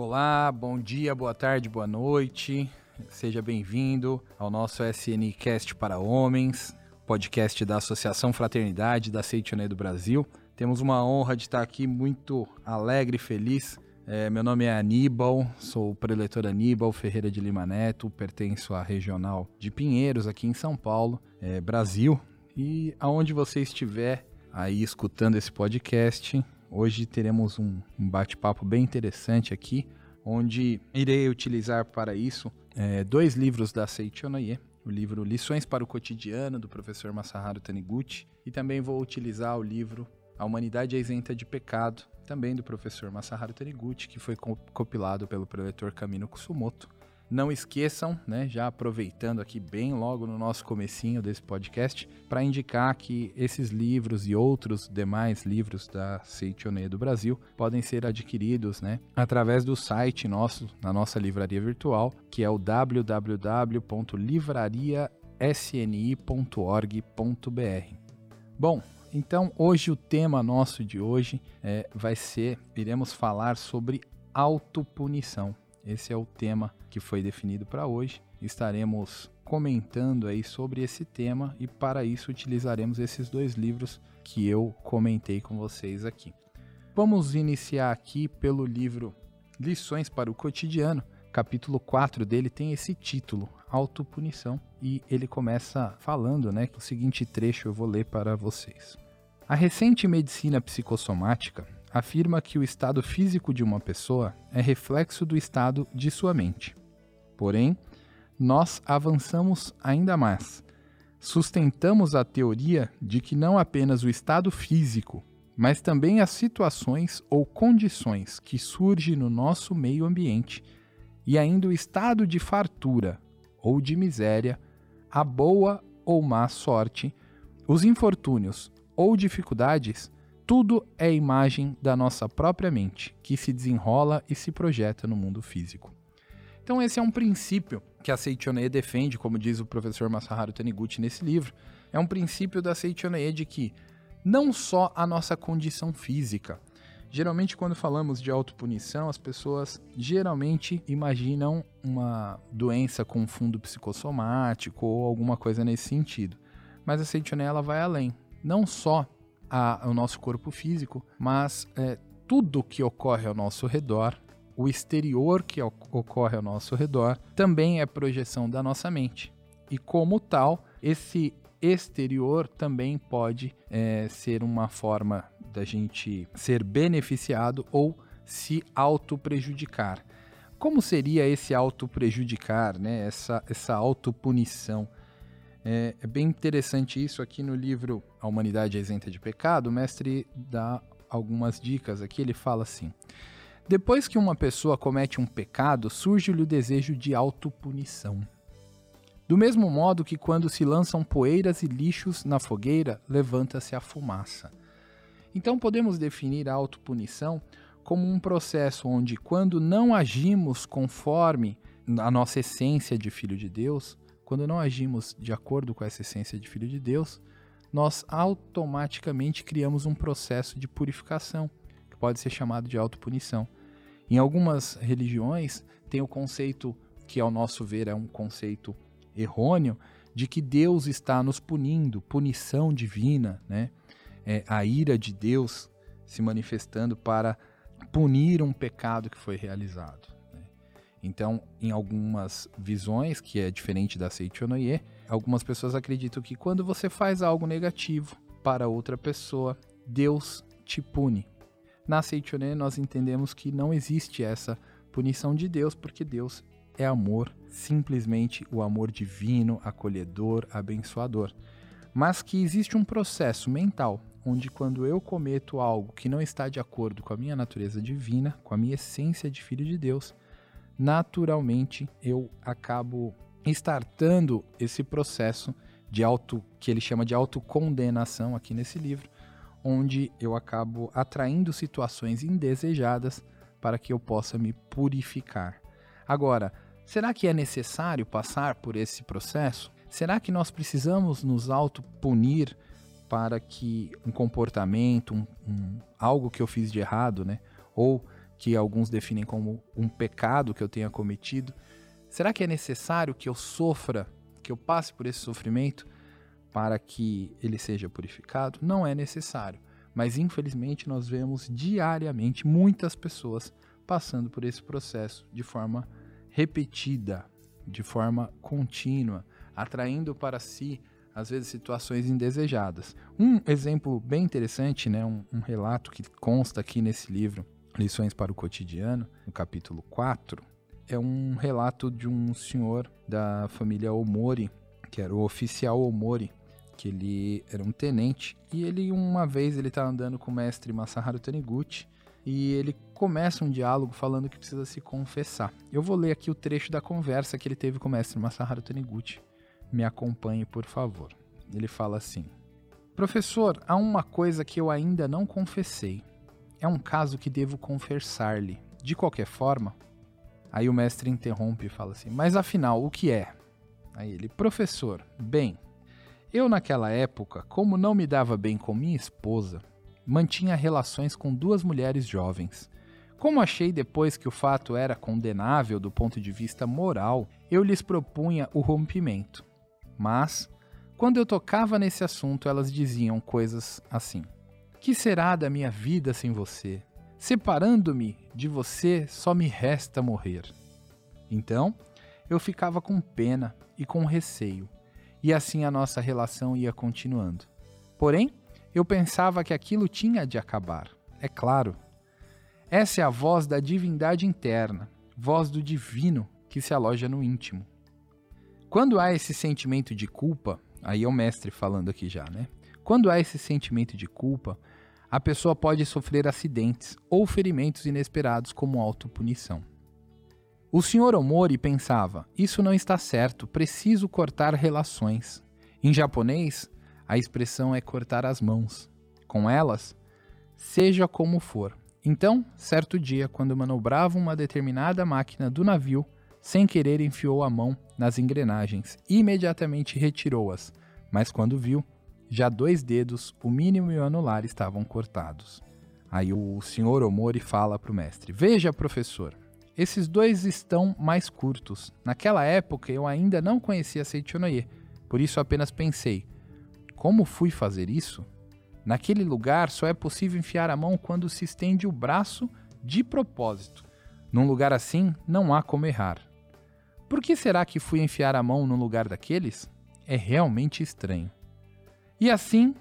Olá, bom dia, boa tarde, boa noite. Seja bem-vindo ao nosso SNCast para Homens, podcast da Associação Fraternidade da Seitonê do Brasil. Temos uma honra de estar aqui muito alegre e feliz. É, meu nome é Aníbal, sou o preletor Aníbal Ferreira de Lima Neto, pertenço à regional de Pinheiros, aqui em São Paulo, é, Brasil. E aonde você estiver aí escutando esse podcast, hoje teremos um, bate-papo bem interessante aqui, onde irei utilizar para isso é, dois livros da Seichonoye, o livro Lições para o Cotidiano, do professor Masaharu Taniguchi, e também vou utilizar o livro A Humanidade é Isenta de Pecado, também do professor Masaharu Taniguchi, que foi compilado pelo preletor Kamino Kusumoto, não esqueçam, né, já aproveitando aqui bem logo no nosso comecinho desse podcast, para indicar que esses livros e outros demais livros da Seitonê do Brasil podem ser adquiridos, né, através do site nosso, na nossa livraria virtual, que é o www.livrariasni.org.br. Bom, então hoje o tema nosso de hoje é, vai ser, iremos falar sobre autopunição. Esse é o tema que foi definido para hoje. Estaremos comentando aí sobre esse tema e para isso utilizaremos esses dois livros que eu comentei com vocês aqui. Vamos iniciar aqui pelo livro Lições para o Cotidiano. Capítulo 4 dele tem esse título, Autopunição, e ele começa falando, né, o seguinte trecho eu vou ler para vocês. A recente medicina psicossomática afirma que o estado físico de uma pessoa é reflexo do estado de sua mente. Porém, nós avançamos ainda mais. Sustentamos a teoria de que não apenas o estado físico, mas também as situações ou condições que surgem no nosso meio ambiente e ainda o estado de fartura ou de miséria, a boa ou má sorte, os infortúnios ou dificuldades tudo é imagem da nossa própria mente, que se desenrola e se projeta no mundo físico. Então esse é um princípio que a Seichoné defende, como diz o professor Masaharu Taniguchi nesse livro, é um princípio da Seichoné de que não só a nossa condição física, Geralmente, quando falamos de autopunição, as pessoas geralmente imaginam uma doença com fundo psicossomático ou alguma coisa nesse sentido. Mas a Seichoné ela vai além. Não só a, o nosso corpo físico, mas é, tudo que ocorre ao nosso redor, o exterior que ocorre ao nosso redor, também é projeção da nossa mente. E como tal, esse exterior também pode é, ser uma forma da gente ser beneficiado ou se auto-prejudicar. Como seria esse auto-prejudicar, né? essa, essa autopunição? É, é, bem interessante isso aqui no livro A Humanidade Isenta de Pecado. O mestre dá algumas dicas aqui. Ele fala assim: Depois que uma pessoa comete um pecado, surge-lhe o desejo de autopunição. Do mesmo modo que quando se lançam poeiras e lixos na fogueira, levanta-se a fumaça. Então podemos definir a autopunição como um processo onde, quando não agimos conforme a nossa essência de filho de Deus, quando não agimos de acordo com essa essência de filho de Deus, nós automaticamente criamos um processo de purificação, que pode ser chamado de autopunição. Em algumas religiões, tem o conceito, que ao nosso ver é um conceito errôneo, de que Deus está nos punindo, punição divina, né? É a ira de Deus se manifestando para punir um pecado que foi realizado. Então, em algumas visões, que é diferente da Seichonoye, algumas pessoas acreditam que quando você faz algo negativo para outra pessoa, Deus te pune. Na Seichonoye, nós entendemos que não existe essa punição de Deus, porque Deus é amor, simplesmente o amor divino, acolhedor, abençoador. Mas que existe um processo mental onde quando eu cometo algo que não está de acordo com a minha natureza divina, com a minha essência de filho de Deus, naturalmente eu acabo startando esse processo de auto que ele chama de autocondenação aqui nesse livro, onde eu acabo atraindo situações indesejadas para que eu possa me purificar. Agora, será que é necessário passar por esse processo? Será que nós precisamos nos autopunir para que um comportamento, um, um, algo que eu fiz de errado, né, ou que alguns definem como um pecado que eu tenha cometido, será que é necessário que eu sofra, que eu passe por esse sofrimento para que ele seja purificado? Não é necessário. Mas infelizmente nós vemos diariamente muitas pessoas passando por esse processo de forma repetida, de forma contínua, atraindo para si às vezes situações indesejadas. Um exemplo bem interessante, né, um, um relato que consta aqui nesse livro, Lições para o Cotidiano, no capítulo 4, é um relato de um senhor da família Omori, que era o oficial Omori, que ele era um tenente, e ele uma vez ele está andando com o mestre Masaharu Taniguchi, e ele começa um diálogo falando que precisa se confessar. Eu vou ler aqui o trecho da conversa que ele teve com o mestre Masaharu Taniguchi. Me acompanhe, por favor. Ele fala assim: Professor, há uma coisa que eu ainda não confessei. É um caso que devo confessar-lhe. De qualquer forma. Aí o mestre interrompe e fala assim: Mas afinal, o que é? Aí ele: Professor, bem, eu naquela época, como não me dava bem com minha esposa, mantinha relações com duas mulheres jovens. Como achei depois que o fato era condenável do ponto de vista moral, eu lhes propunha o rompimento. Mas, quando eu tocava nesse assunto, elas diziam coisas assim: Que será da minha vida sem você? Separando-me de você, só me resta morrer. Então, eu ficava com pena e com receio, e assim a nossa relação ia continuando. Porém, eu pensava que aquilo tinha de acabar. É claro. Essa é a voz da divindade interna, voz do divino que se aloja no íntimo. Quando há esse sentimento de culpa, aí é o mestre falando aqui já, né? Quando há esse sentimento de culpa, a pessoa pode sofrer acidentes ou ferimentos inesperados como autopunição. O Sr. Omori pensava: isso não está certo, preciso cortar relações. Em japonês, a expressão é cortar as mãos. Com elas, seja como for. Então, certo dia, quando manobrava uma determinada máquina do navio, sem querer enfiou a mão nas engrenagens e imediatamente retirou-as, mas quando viu, já dois dedos, o mínimo e o anular, estavam cortados. Aí o senhor Omori fala para o mestre: Veja, professor, esses dois estão mais curtos. Naquela época eu ainda não conhecia Seichonoye, por isso apenas pensei: como fui fazer isso? Naquele lugar só é possível enfiar a mão quando se estende o braço de propósito. Num lugar assim, não há como errar. Por que será que fui enfiar a mão no lugar daqueles? É realmente estranho. E assim,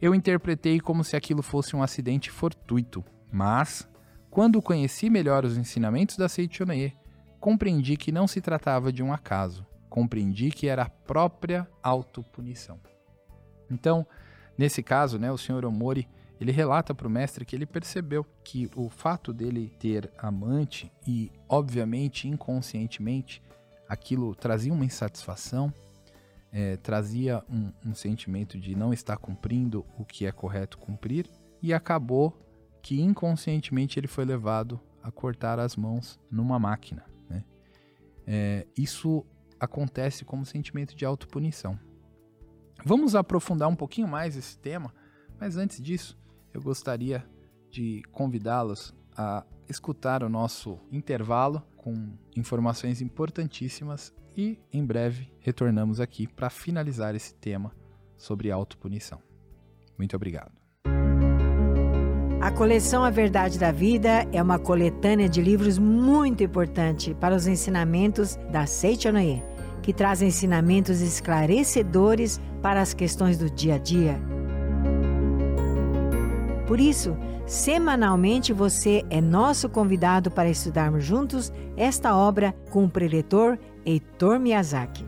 eu interpretei como se aquilo fosse um acidente fortuito, mas, quando conheci melhor os ensinamentos da Seichonae, compreendi que não se tratava de um acaso, compreendi que era a própria autopunição. Então, nesse caso, né, o senhor Omori ele relata para o mestre que ele percebeu que o fato dele ter amante e, obviamente, inconscientemente, aquilo trazia uma insatisfação, é, trazia um, um sentimento de não estar cumprindo o que é correto cumprir, e acabou que inconscientemente ele foi levado a cortar as mãos numa máquina. Né? É, isso acontece como sentimento de autopunição. Vamos aprofundar um pouquinho mais esse tema, mas antes disso, eu gostaria de convidá-los a escutar o nosso intervalo com informações importantíssimas e em breve retornamos aqui para finalizar esse tema sobre autopunição. Muito obrigado. A coleção A Verdade da Vida é uma coletânea de livros muito importante para os ensinamentos da Seichonoye, que traz ensinamentos esclarecedores para as questões do dia a dia. Por isso, semanalmente você é nosso convidado para estudarmos juntos esta obra com o preletor Heitor Miyazaki.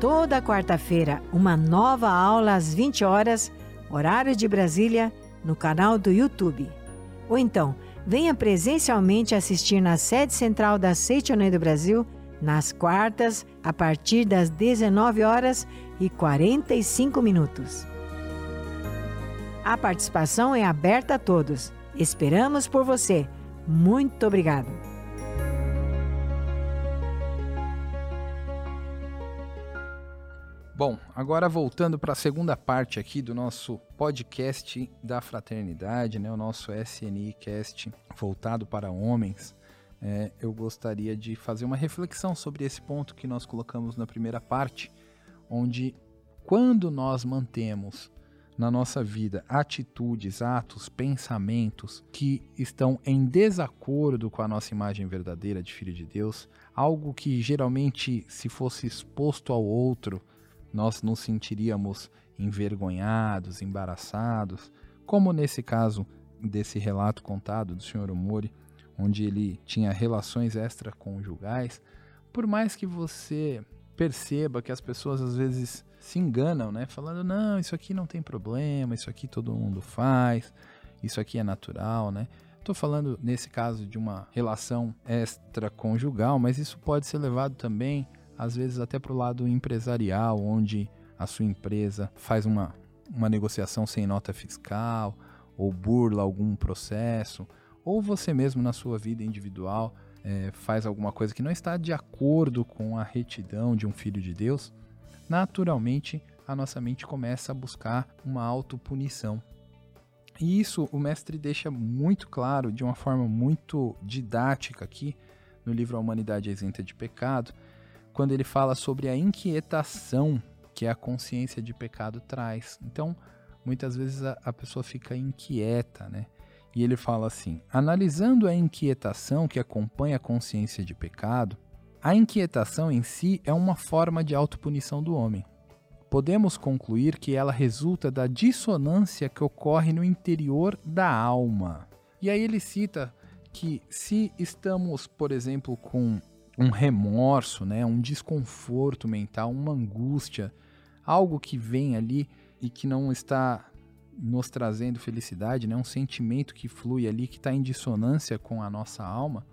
Toda quarta-feira, uma nova aula às 20 horas, horário de Brasília, no canal do YouTube. Ou então, venha presencialmente assistir na sede central da Seitonei do Brasil, nas quartas, a partir das 19 horas e 45 minutos. A participação é aberta a todos. Esperamos por você. Muito obrigado. Bom, agora voltando para a segunda parte aqui do nosso podcast da fraternidade, né, o nosso SNI Cast voltado para homens, é, eu gostaria de fazer uma reflexão sobre esse ponto que nós colocamos na primeira parte, onde quando nós mantemos na nossa vida atitudes, atos, pensamentos que estão em desacordo com a nossa imagem verdadeira de filho de Deus, algo que geralmente, se fosse exposto ao outro, nós nos sentiríamos envergonhados, embaraçados, como nesse caso desse relato contado do Sr. Omori, onde ele tinha relações extraconjugais, por mais que você perceba que as pessoas às vezes se enganam, né? Falando, não, isso aqui não tem problema, isso aqui todo mundo faz, isso aqui é natural, né? Estou falando nesse caso de uma relação extraconjugal, mas isso pode ser levado também, às vezes, até para o lado empresarial, onde a sua empresa faz uma, uma negociação sem nota fiscal, ou burla algum processo, ou você mesmo na sua vida individual é, faz alguma coisa que não está de acordo com a retidão de um filho de Deus, naturalmente a nossa mente começa a buscar uma autopunição. E isso o mestre deixa muito claro, de uma forma muito didática aqui, no livro A Humanidade Isenta de Pecado, quando ele fala sobre a inquietação que a consciência de pecado traz. Então, muitas vezes a, a pessoa fica inquieta, né? E ele fala assim: analisando a inquietação que acompanha a consciência de pecado, a inquietação em si é uma forma de autopunição do homem. Podemos concluir que ela resulta da dissonância que ocorre no interior da alma. E aí ele cita que se estamos, por exemplo, com um remorso, né, um desconforto mental, uma angústia, algo que vem ali e que não está nos trazendo felicidade, né, um sentimento que flui ali que está em dissonância com a nossa alma,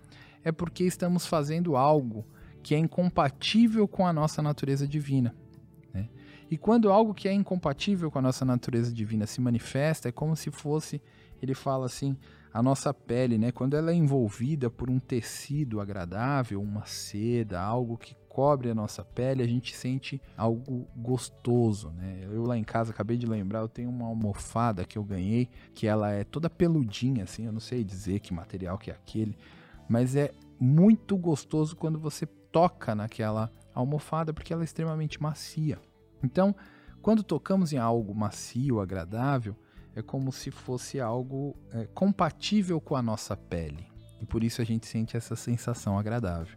é porque estamos fazendo algo que é incompatível com a nossa natureza divina. Né? E quando algo que é incompatível com a nossa natureza divina se manifesta, é como se fosse, ele fala assim, a nossa pele, né? quando ela é envolvida por um tecido agradável, uma seda, algo que cobre a nossa pele, a gente sente algo gostoso, né? Eu lá em casa acabei de lembrar, eu tenho uma almofada que eu ganhei, que ela é toda peludinha assim, eu não sei dizer que material que é aquele, mas é muito gostoso quando você toca naquela almofada porque ela é extremamente macia. Então, quando tocamos em algo macio, agradável, é como se fosse algo é, compatível com a nossa pele. E por isso a gente sente essa sensação agradável.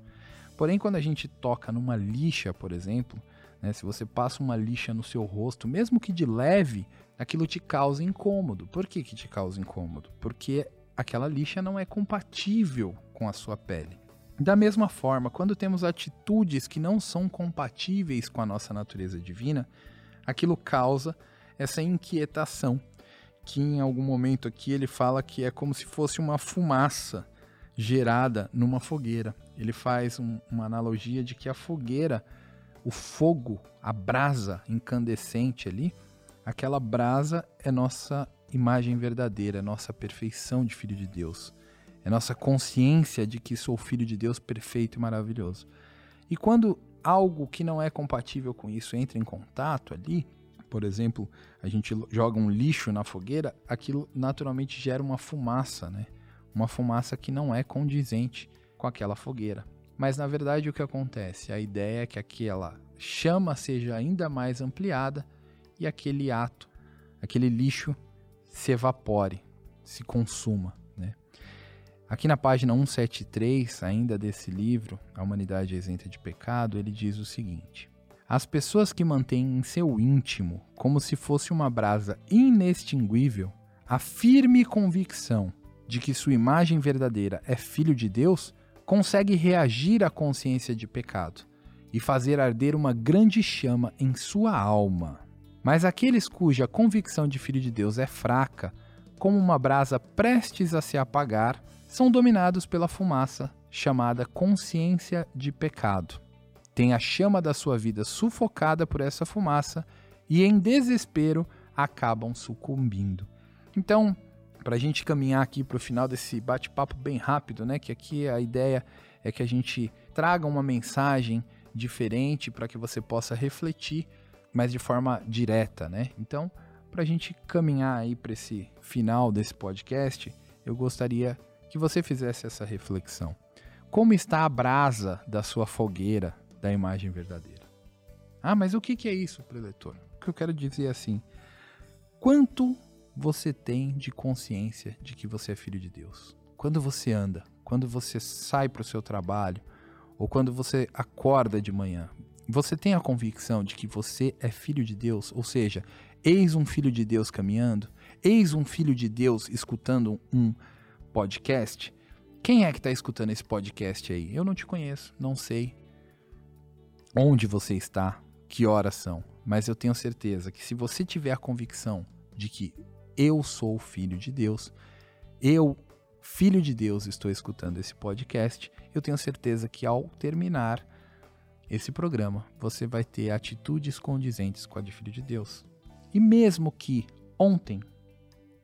Porém, quando a gente toca numa lixa, por exemplo, né, se você passa uma lixa no seu rosto, mesmo que de leve, aquilo te causa incômodo. Por que, que te causa incômodo? Porque aquela lixa não é compatível com a sua pele. Da mesma forma, quando temos atitudes que não são compatíveis com a nossa natureza divina, aquilo causa essa inquietação, que em algum momento aqui ele fala que é como se fosse uma fumaça gerada numa fogueira. Ele faz um, uma analogia de que a fogueira, o fogo, a brasa incandescente ali, aquela brasa é nossa imagem verdadeira, é nossa perfeição de filho de Deus. É nossa consciência de que sou filho de Deus perfeito e maravilhoso. E quando algo que não é compatível com isso entra em contato ali, por exemplo, a gente joga um lixo na fogueira, aquilo naturalmente gera uma fumaça, né? Uma fumaça que não é condizente com aquela fogueira. Mas na verdade o que acontece? A ideia é que aquela chama seja ainda mais ampliada e aquele ato, aquele lixo se evapore, se consuma. Aqui na página 173, ainda desse livro, A Humanidade Isenta de Pecado, ele diz o seguinte: As pessoas que mantêm em seu íntimo, como se fosse uma brasa inextinguível, a firme convicção de que sua imagem verdadeira é filho de Deus, consegue reagir à consciência de pecado e fazer arder uma grande chama em sua alma. Mas aqueles cuja convicção de filho de Deus é fraca, como uma brasa prestes a se apagar, são dominados pela fumaça chamada consciência de pecado. Tem a chama da sua vida sufocada por essa fumaça e, em desespero, acabam sucumbindo. Então, para a gente caminhar aqui para o final desse bate-papo bem rápido, né? Que aqui a ideia é que a gente traga uma mensagem diferente para que você possa refletir mas de forma direta, né? Então, para a gente caminhar aí para esse final desse podcast, eu gostaria que você fizesse essa reflexão. Como está a brasa da sua fogueira da imagem verdadeira? Ah, mas o que, é isso, preletor? O que eu quero dizer é assim: quanto você tem de consciência de que você é filho de Deus? Quando você anda, quando você sai para o seu trabalho, ou quando você acorda de manhã, você tem a convicção de que você é filho de Deus? Ou seja, eis um filho de Deus caminhando? Eis um filho de Deus escutando um podcast? Quem é que está escutando esse podcast aí? Eu não te conheço, não sei onde você está, que horas são, mas eu tenho certeza que se você tiver a convicção de que eu sou filho de Deus, eu, filho de Deus, estou escutando esse podcast, eu tenho certeza que ao terminar esse programa, você vai ter atitudes condizentes com a de filho de Deus. E mesmo que ontem,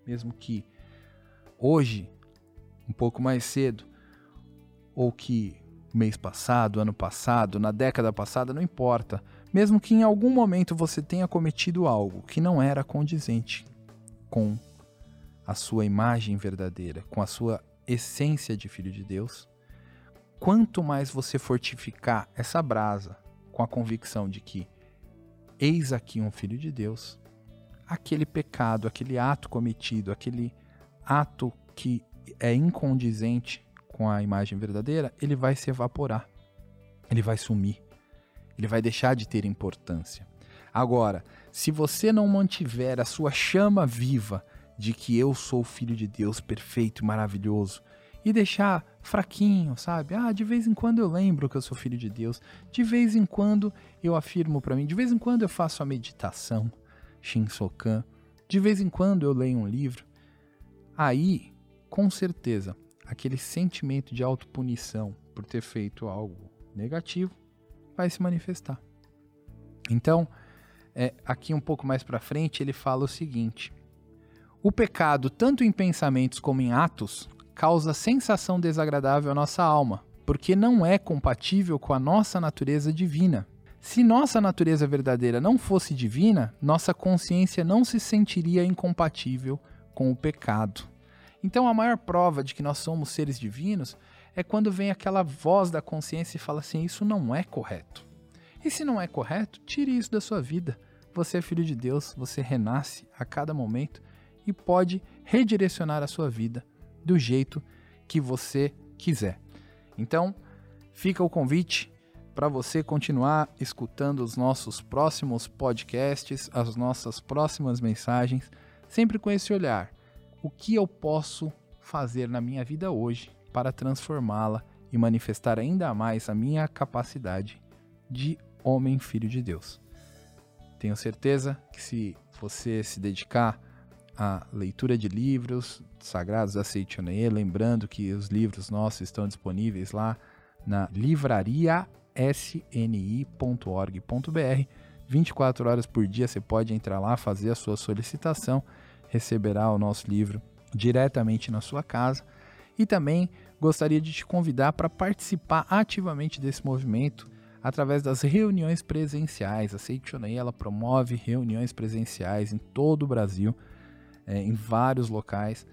mesmo que hoje, um pouco mais cedo, ou que mês passado, ano passado, na década passada, não importa. Mesmo que em algum momento você tenha cometido algo que não era condizente com a sua imagem verdadeira, com a sua essência de filho de Deus, quanto mais você fortificar essa brasa com a convicção de que eis aqui um filho de Deus, aquele pecado, aquele ato cometido, aquele ato que é incondizente com a imagem verdadeira, ele vai se evaporar, ele vai sumir, ele vai deixar de ter importância. Agora, se você não mantiver a sua chama viva de que eu sou filho de Deus perfeito e maravilhoso, e deixar fraquinho, sabe? Ah, de vez em quando eu lembro que eu sou filho de Deus, de vez em quando eu afirmo para mim, de vez em quando eu faço a meditação, Shinsokan, de vez em quando eu leio um livro. Aí, com certeza, aquele sentimento de autopunição por ter feito algo negativo vai se manifestar. Então, é, aqui um pouco mais para frente, ele fala o seguinte: o pecado, tanto em pensamentos como em atos, causa sensação desagradável à nossa alma, porque não é compatível com a nossa natureza divina. Se nossa natureza verdadeira não fosse divina, nossa consciência não se sentiria incompatível com o pecado. Então, a maior prova de que nós somos seres divinos é quando vem aquela voz da consciência e fala assim: Isso não é correto. E se não é correto, tire isso da sua vida. Você é filho de Deus, você renasce a cada momento e pode redirecionar a sua vida do jeito que você quiser. Então, fica o convite para você continuar escutando os nossos próximos podcasts, as nossas próximas mensagens, sempre com esse olhar: o que eu posso fazer na minha vida hoje para transformá-la e manifestar ainda mais a minha capacidade de homem filho de Deus. Tenho certeza que se você se dedicar a leitura de livros sagrados da Seichoneie, lembrando que os livros nossos estão disponíveis lá na livraria sni.org.br. 24 horas por dia você pode entrar lá, fazer a sua solicitação, receberá o nosso livro diretamente na sua casa. E também gostaria de te convidar para participar ativamente desse movimento através das reuniões presenciais. A Seichoneie ela promove reuniões presenciais em todo o Brasil é, em vários locais.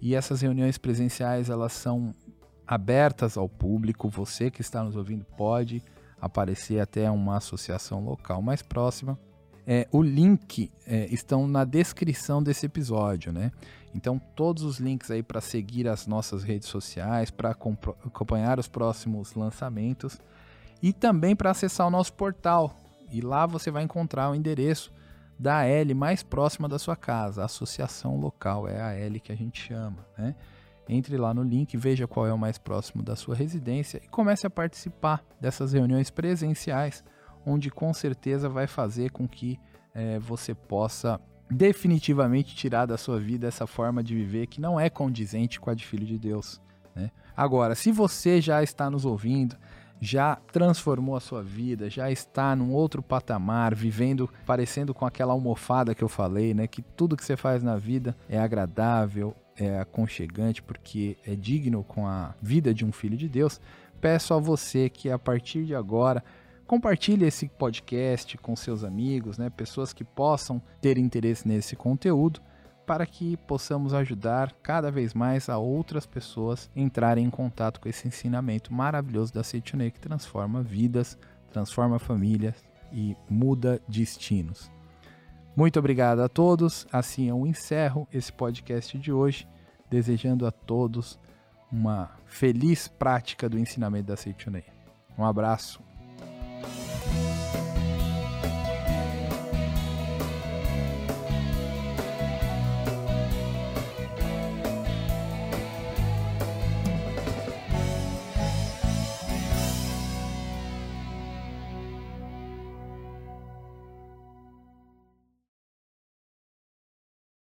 E essas reuniões presenciais elas são abertas ao público. Você que está nos ouvindo pode aparecer até uma associação local mais próxima. É, o link é, estão na descrição desse episódio, né? Então todos os links aí para seguir as nossas redes sociais, para acompanhar os próximos lançamentos e também para acessar o nosso portal. E lá você vai encontrar o endereço da AL mais próxima da sua casa, a associação local, é a AL que a gente chama, né? Entre lá no link, veja qual é o mais próximo da sua residência e comece a participar dessas reuniões presenciais, onde com certeza vai fazer com que é, você possa definitivamente tirar da sua vida essa forma de viver que não é condizente com a de Filho de Deus. Né? Agora, se você já está nos ouvindo, já transformou a sua vida, já está num outro patamar, vivendo parecendo com aquela almofada que eu falei, né? Que tudo que você faz na vida é agradável, é aconchegante, porque é digno com a vida de um filho de Deus. Peço a você que a partir de agora Compartilhe esse podcast com seus amigos, né? pessoas que possam ter interesse nesse conteúdo, para que possamos ajudar cada vez mais a outras pessoas entrarem em contato com esse ensinamento maravilhoso da Seitonei que transforma vidas, transforma famílias e muda destinos. Muito obrigado a todos. Assim eu encerro esse podcast de hoje, desejando a todos uma feliz prática do ensinamento da Seitonei. Um abraço.